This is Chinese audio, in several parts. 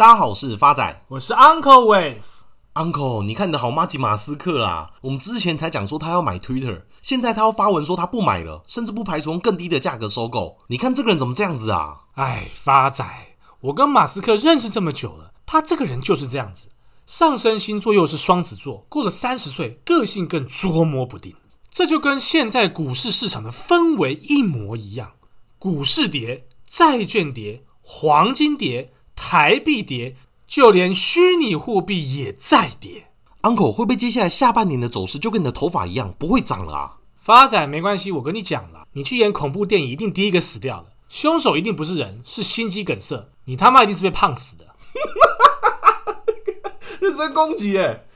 大家好，我是发仔，我是 Uncle Wave。Uncle，你看你的好妈吉马斯克啦！我们之前才讲说他要买 Twitter，现在他要发文说他不买了，甚至不排除用更低的价格收购。你看这个人怎么这样子啊？哎，发仔，我跟马斯克认识这么久了，他这个人就是这样子，上升星座又是双子座，过了三十岁，个性更捉摸不定。这就跟现在股市市场的氛围一模一样，股市跌，债券跌，黄金跌。台币跌，就连虚拟货币也在跌。Uncle 会不会接下来下半年的走势就跟你的头发一样不会涨了啊？发仔没关系，我跟你讲了，你去演恐怖电影一定第一个死掉的，凶手一定不是人，是心肌梗塞。你他妈一定是被胖死的。人身攻击耶！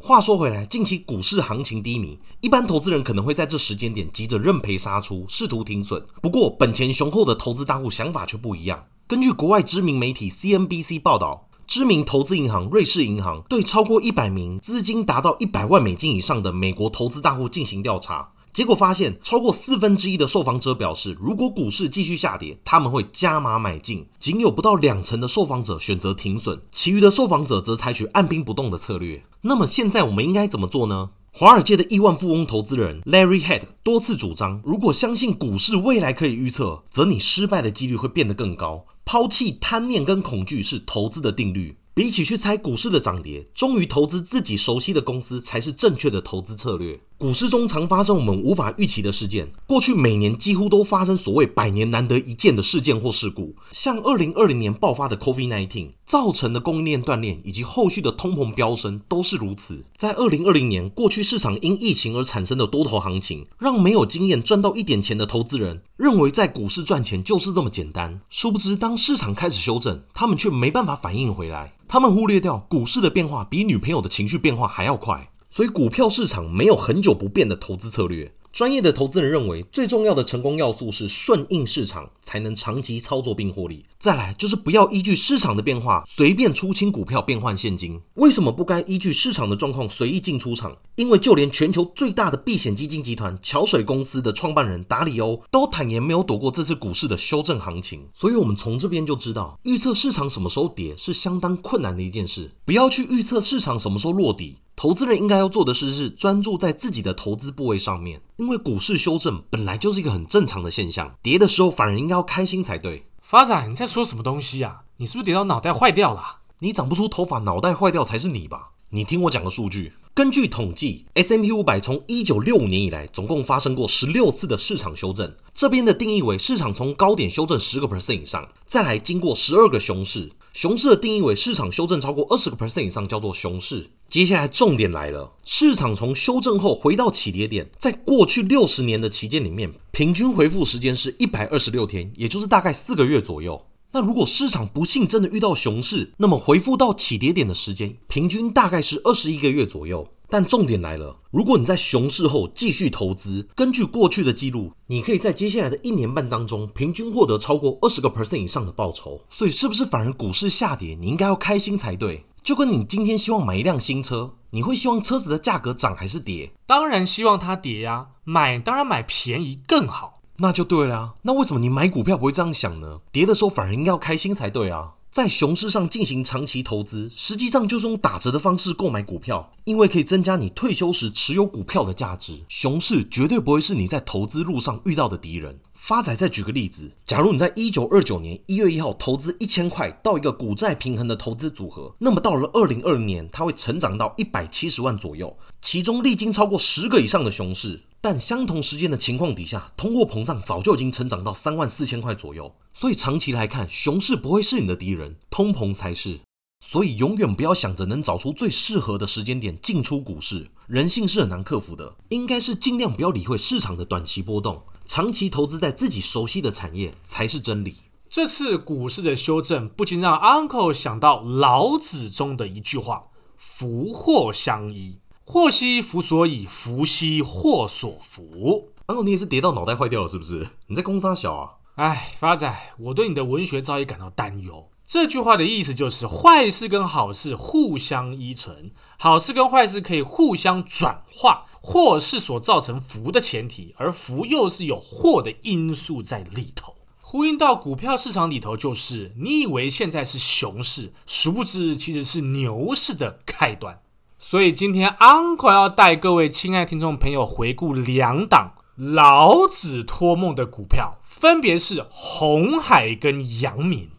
话说回来，近期股市行情低迷，一般投资人可能会在这时间点急着认赔杀出，试图停损。不过，本钱雄厚的投资大户想法却不一样。根据国外知名媒体 CNBC 报道，知名投资银行瑞士银行对超过一百名资金达到一百万美金以上的美国投资大户进行调查，结果发现，超过四分之一的受访者表示，如果股市继续下跌，他们会加码买进；仅有不到两成的受访者选择停损，其余的受访者则采取按兵不动的策略。那么现在我们应该怎么做呢？华尔街的亿万富翁投资人 Larry Head 多次主张，如果相信股市未来可以预测，则你失败的几率会变得更高。抛弃贪念跟恐惧是投资的定律。比起去猜股市的涨跌，忠于投资自己熟悉的公司才是正确的投资策略。股市中常发生我们无法预期的事件，过去每年几乎都发生所谓百年难得一见的事件或事故，像二零二零年爆发的 COVID-19 造成的供应链断裂，以及后续的通膨飙升都是如此。在二零二零年，过去市场因疫情而产生的多头行情，让没有经验赚到一点钱的投资人认为在股市赚钱就是这么简单，殊不知当市场开始修正，他们却没办法反应回来。他们忽略掉股市的变化比女朋友的情绪变化还要快，所以股票市场没有恒久不变的投资策略。专业的投资人认为，最重要的成功要素是顺应市场，才能长期操作并获利。再来就是不要依据市场的变化随便出清股票变换现金。为什么不该依据市场的状况随意进出场？因为就连全球最大的避险基金集团桥水公司的创办人达里欧都坦言没有躲过这次股市的修正行情。所以，我们从这边就知道，预测市场什么时候跌是相当困难的一件事。不要去预测市场什么时候落底。投资人应该要做的事是专注在自己的投资部位上面，因为股市修正本来就是一个很正常的现象，跌的时候反而应该要开心才对。发仔，你在说什么东西啊？你是不是跌到脑袋坏掉了？你长不出头发，脑袋坏掉才是你吧？你听我讲个数据，根据统计，S M P 五百从一九六五年以来，总共发生过十六次的市场修正。这边的定义为市场从高点修正十个 percent 以上，再来经过十二个熊市。熊市的定义为市场修正超过二十个 percent 以上，叫做熊市。接下来重点来了，市场从修正后回到起跌点，在过去六十年的期间里面，平均回复时间是一百二十六天，也就是大概四个月左右。那如果市场不幸真的遇到熊市，那么回复到起跌点的时间，平均大概是二十一个月左右。但重点来了，如果你在熊市后继续投资，根据过去的记录，你可以在接下来的一年半当中，平均获得超过二十个 percent 以上的报酬。所以，是不是反而股市下跌，你应该要开心才对？就跟你今天希望买一辆新车，你会希望车子的价格涨还是跌？当然希望它跌呀，买当然买便宜更好，那就对了啊。那为什么你买股票不会这样想呢？跌的时候反而应该要开心才对啊。在熊市上进行长期投资，实际上就是用打折的方式购买股票，因为可以增加你退休时持有股票的价值。熊市绝对不会是你在投资路上遇到的敌人。发仔再举个例子，假如你在一九二九年一月一号投资一千块到一个股债平衡的投资组合，那么到了二零二零年，它会成长到一百七十万左右，其中历经超过十个以上的熊市。但相同时间的情况底下，通货膨胀早就已经成长到三万四千块左右，所以长期来看，熊市不会是你的敌人，通膨才是。所以永远不要想着能找出最适合的时间点进出股市，人性是很难克服的。应该是尽量不要理会市场的短期波动，长期投资在自己熟悉的产业才是真理。这次股市的修正不禁让 Uncle 想到老子中的一句话：“福祸相依。”祸兮福所倚，福兮祸所伏。Uncle，你也是跌到脑袋坏掉了，是不是？你在攻三小啊？哎，发仔，我对你的文学造诣感到担忧。这句话的意思就是，坏事跟好事互相依存，好事跟坏事可以互相转化。祸是所造成福的前提，而福又是有祸的因素在里头。呼应到股票市场里头，就是你以为现在是熊市，殊不知其实是牛市的开端。所以今天 Uncle 要带各位亲爱听众朋友回顾两档老子托梦的股票，分别是红海跟阳明。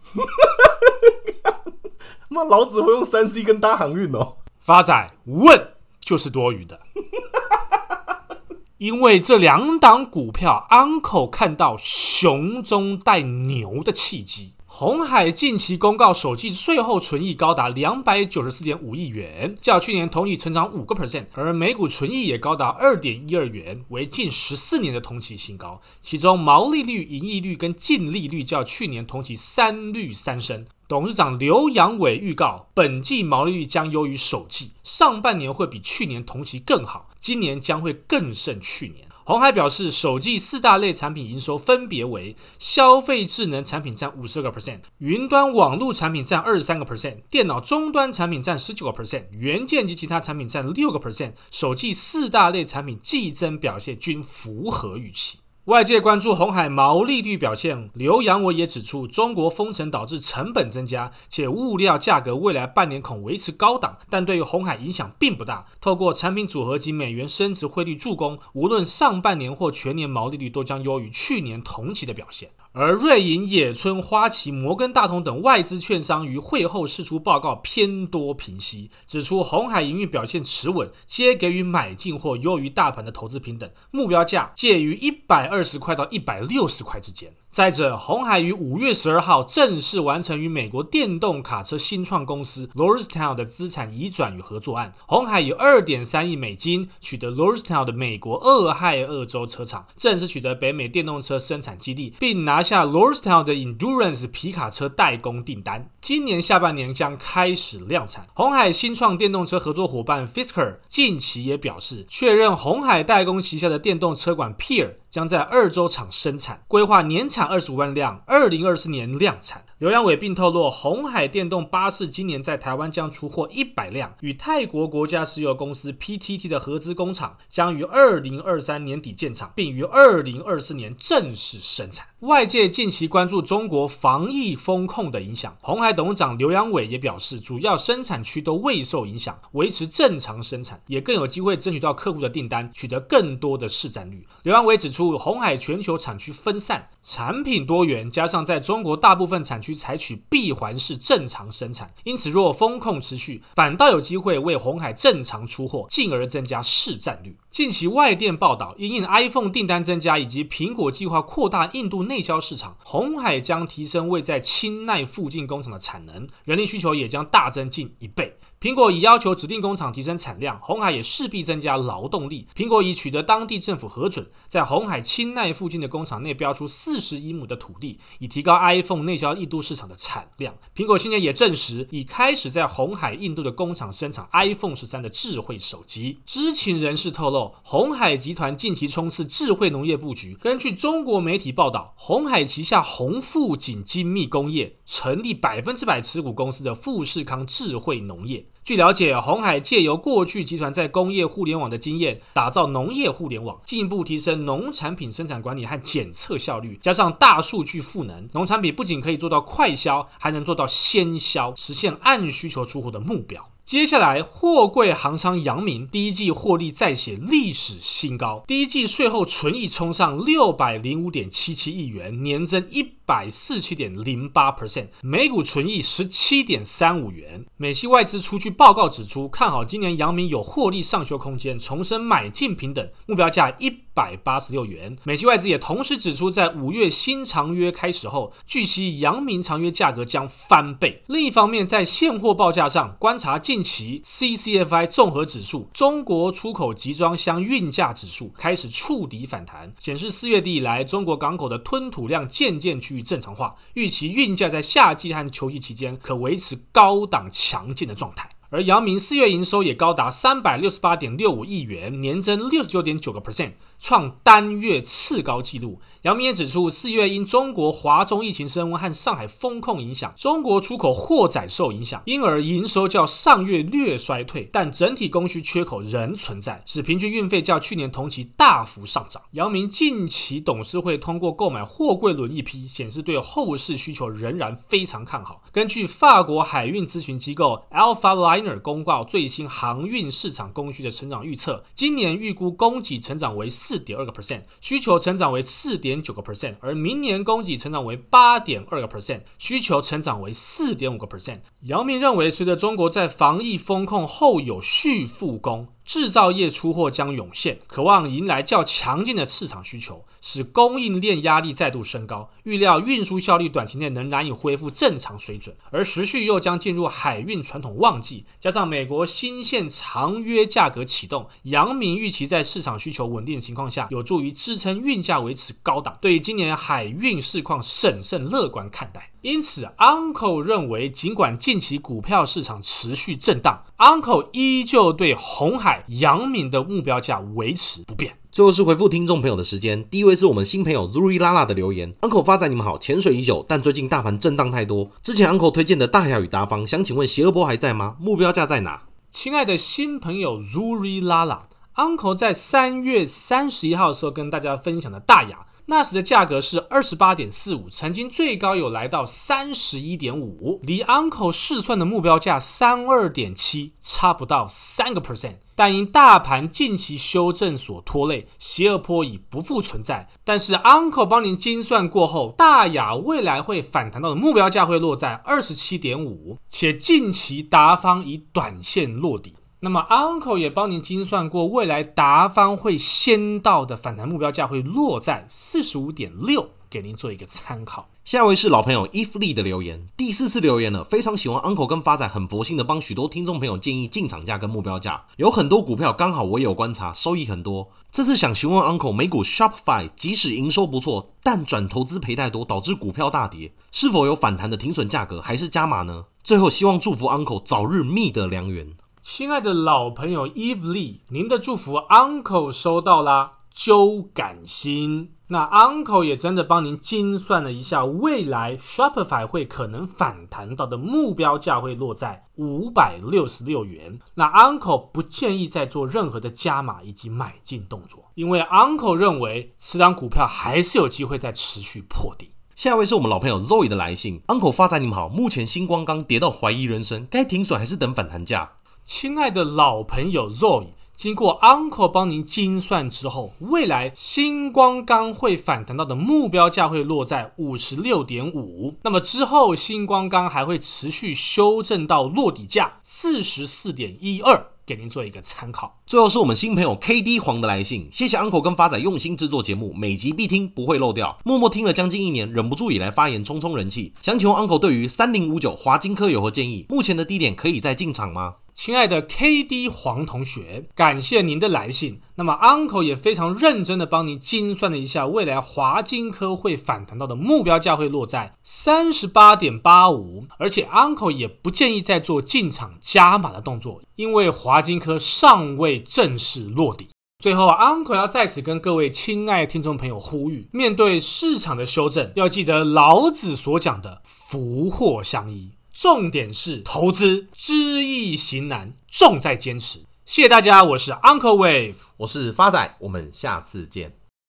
那老子会用三 C 跟搭航运哦。发仔问就是多余的。因为这两档股票，Uncle 看到熊中带牛的契机。鸿海近期公告首季税后纯益高达两百九十四点五亿元，较去年同期成长五个 percent，而每股纯益也高达二点一二元，为近十四年的同期新高。其中毛利率、盈利率跟净利率较去年同期三率三升。董事长刘扬伟预告，本季毛利率将优于首季，上半年会比去年同期更好，今年将会更胜去年。红海表示，首季四大类产品营收分别为消费智能产品占五十个 percent，云端网络产品占二十三个 percent，电脑终端产品占十九个 percent，元件及其他产品占六个 percent。首季四大类产品季增表现均符合预期。外界关注红海毛利率表现，刘洋伟也指出，中国封城导致成本增加，且物料价格未来半年恐维持高档，但对于红海影响并不大。透过产品组合及美元升值汇率助攻，无论上半年或全年毛利率都将优于去年同期的表现。而瑞银、野村、花旗、摩根大通等外资券商于会后释出报告偏多平息，指出红海营运表现持稳，皆给予买进或优于大盘的投资评等，目标价介于一百二十块到一百六十块之间。再者，红海于五月十二号正式完成与美国电动卡车新创公司 Lordstown 的资产移转与合作案。红海以二点三亿美金取得 Lordstown 的美国俄亥俄州车厂，正式取得北美电动车生产基地，并拿下 Lordstown 的 Endurance 皮卡车代工订单。今年下半年将开始量产。红海新创电动车合作伙伴 Fisker 近期也表示，确认红海代工旗下的电动车管 Peer 将在二州厂生产，规划年产二十五万辆，二零二四年量产。刘扬伟并透露，鸿海电动巴士今年在台湾将出货一百辆，与泰国国家石油公司 PTT 的合资工厂将于二零二三年底建厂，并于二零二四年正式生产。外界近期关注中国防疫风控的影响，红海董事长刘扬伟也表示，主要生产区都未受影响，维持正常生产，也更有机会争取到客户的订单，取得更多的市占率。刘扬伟指出，红海全球产区分散，产品多元，加上在中国大部分产区采取闭环式正常生产，因此若封控持续，反倒有机会为红海正常出货，进而增加市占率。近期外电报道，因应 iPhone 订单增加以及苹果计划扩大印度。内销市场，红海将提升位在清奈附近工厂的产能，人力需求也将大增近一倍。苹果已要求指定工厂提升产量，红海也势必增加劳动力。苹果已取得当地政府核准，在红海清奈附近的工厂内标出四十一亩的土地，以提高 iPhone 内销印度市场的产量。苹果今年也证实，已开始在红海印度的工厂生产 iPhone 十三的智慧手机。知情人士透露，鸿海集团近期冲刺智慧农业布局。根据中国媒体报道，鸿海旗下鸿富锦精密工业成立百分之百持股公司的富士康智慧农业。据了解，鸿海借由过去集团在工业互联网的经验，打造农业互联网，进一步提升农产品生产管理和检测效率，加上大数据赋能，农产品不仅可以做到快销，还能做到先销，实现按需求出货的目标。接下来，货柜航商阳明第一季获利再写历史新高，第一季税后纯益冲上六百零五点七七亿元，年增一百四七点零八 percent，每股纯益十七点三五元。美系外资出具报告指出，看好今年阳明有获利上修空间，重申买进平等，目标价一百八十六元。美系外资也同时指出，在五月新长约开始后，据悉阳明长约价格将翻倍。另一方面，在现货报价上，观察近期 CCFI 综合指数、中国出口集装箱运价指数开始触底反弹，显示四月底以来中国港口的吞吐量渐渐趋于正常化，预期运价在夏季和秋季期间可维持高档强劲的状态。而姚明四月营收也高达三百六十八点六五亿元，年增六十九点九个 percent。创单月次高纪录。杨明也指出，四月因中国华中疫情升温和上海封控影响，中国出口货载受影响，因而营收较上月略衰退，但整体供需缺口仍存在，使平均运费较去年同期大幅上涨。杨明近期董事会通过购买货柜轮一批，显示对后市需求仍然非常看好。根据法国海运咨询机构 Alphaliner 公告最新航运市场供需的成长预测，今年预估供给成长为四点二个 percent，需求成长为四点九个 percent，而明年供给成长为八点二个 percent，需求成长为四点五个 percent。姚明认为，随着中国在防疫风控后有序复工。制造业出货将涌现，渴望迎来较强劲的市场需求，使供应链压力再度升高。预料运输效率短期内仍难以恢复正常水准，而时序又将进入海运传统旺季，加上美国新线长约价格启动，杨明预期在市场需求稳定的情况下，有助于支撑运价维持高档。对今年海运市况审慎乐观看待。因此，Uncle 认为，尽管近期股票市场持续震荡，Uncle 依旧对红海、阳明的目标价维持不变。最后是回复听众朋友的时间，第一位是我们新朋友 Zuri Lala 的留言：Uncle 发展，你们好，潜水已久，但最近大盘震荡太多。之前 Uncle 推荐的大亚与达方，想请问邪恶波还在吗？目标价在哪？亲爱的新朋友 Zuri Lala，Uncle 在三月三十一号的时候跟大家分享的大亚。那时的价格是二十八点四五，曾经最高有来到三十一点五，离 Uncle 试算的目标价三二点七差不到三个 percent，但因大盘近期修正所拖累，邪恶坡已不复存在。但是 Uncle 帮您精算过后，大亚未来会反弹到的目标价会落在二十七点五，且近期达方已短线落底。那么，Uncle 也帮您精算过，未来达方会先到的反弹目标价会落在四十五点六，给您做一个参考。下一位是老朋友 If Lee 的留言，第四次留言了，非常喜欢 Uncle 跟发仔很佛心的帮许多听众朋友建议进场价跟目标价，有很多股票刚好我也有观察，收益很多。这次想询问 Uncle，美股 Shopify 即使营收不错，但转投资赔太多，导致股票大跌，是否有反弹的停损价格，还是加码呢？最后希望祝福 Uncle 早日觅得良缘。亲爱的老朋友 Eve Lee，您的祝福 Uncle 收到啦，揪感心。那 Uncle 也真的帮您精算了一下，未来 Shopify 会可能反弹到的目标价会落在五百六十六元。那 Uncle 不建议再做任何的加码以及买进动作，因为 Uncle 认为此档股票还是有机会再持续破底。下一位是我们老朋友 Zoe 的来信，Uncle 发仔你们好，目前星光刚跌到怀疑人生，该停损还是等反弹价？亲爱的老朋友 Zoe，经过 Uncle 帮您精算之后，未来星光钢会反弹到的目标价会落在五十六点五。那么之后，星光钢还会持续修正到落底价四十四点一二，给您做一个参考。最后是我们新朋友 KD 黄的来信，谢谢 Uncle 跟发仔用心制作节目，每集必听，不会漏掉。默默听了将近一年，忍不住也来发言冲冲人气。想请问 Uncle 对于三零五九华金科有何建议？目前的低点可以再进场吗？亲爱的 KD 黄同学，感谢您的来信。那么 Uncle 也非常认真的帮您精算了一下，未来华金科会反弹到的目标价会落在三十八点八五，而且 Uncle 也不建议再做进场加码的动作，因为华金科尚未正式落底。最后，Uncle 要在此跟各位亲爱听众朋友呼吁，面对市场的修正，要记得老子所讲的福祸相依。重点是投资知易行难，重在坚持。谢谢大家，我是 Uncle Wave，我是发仔，我们下次见。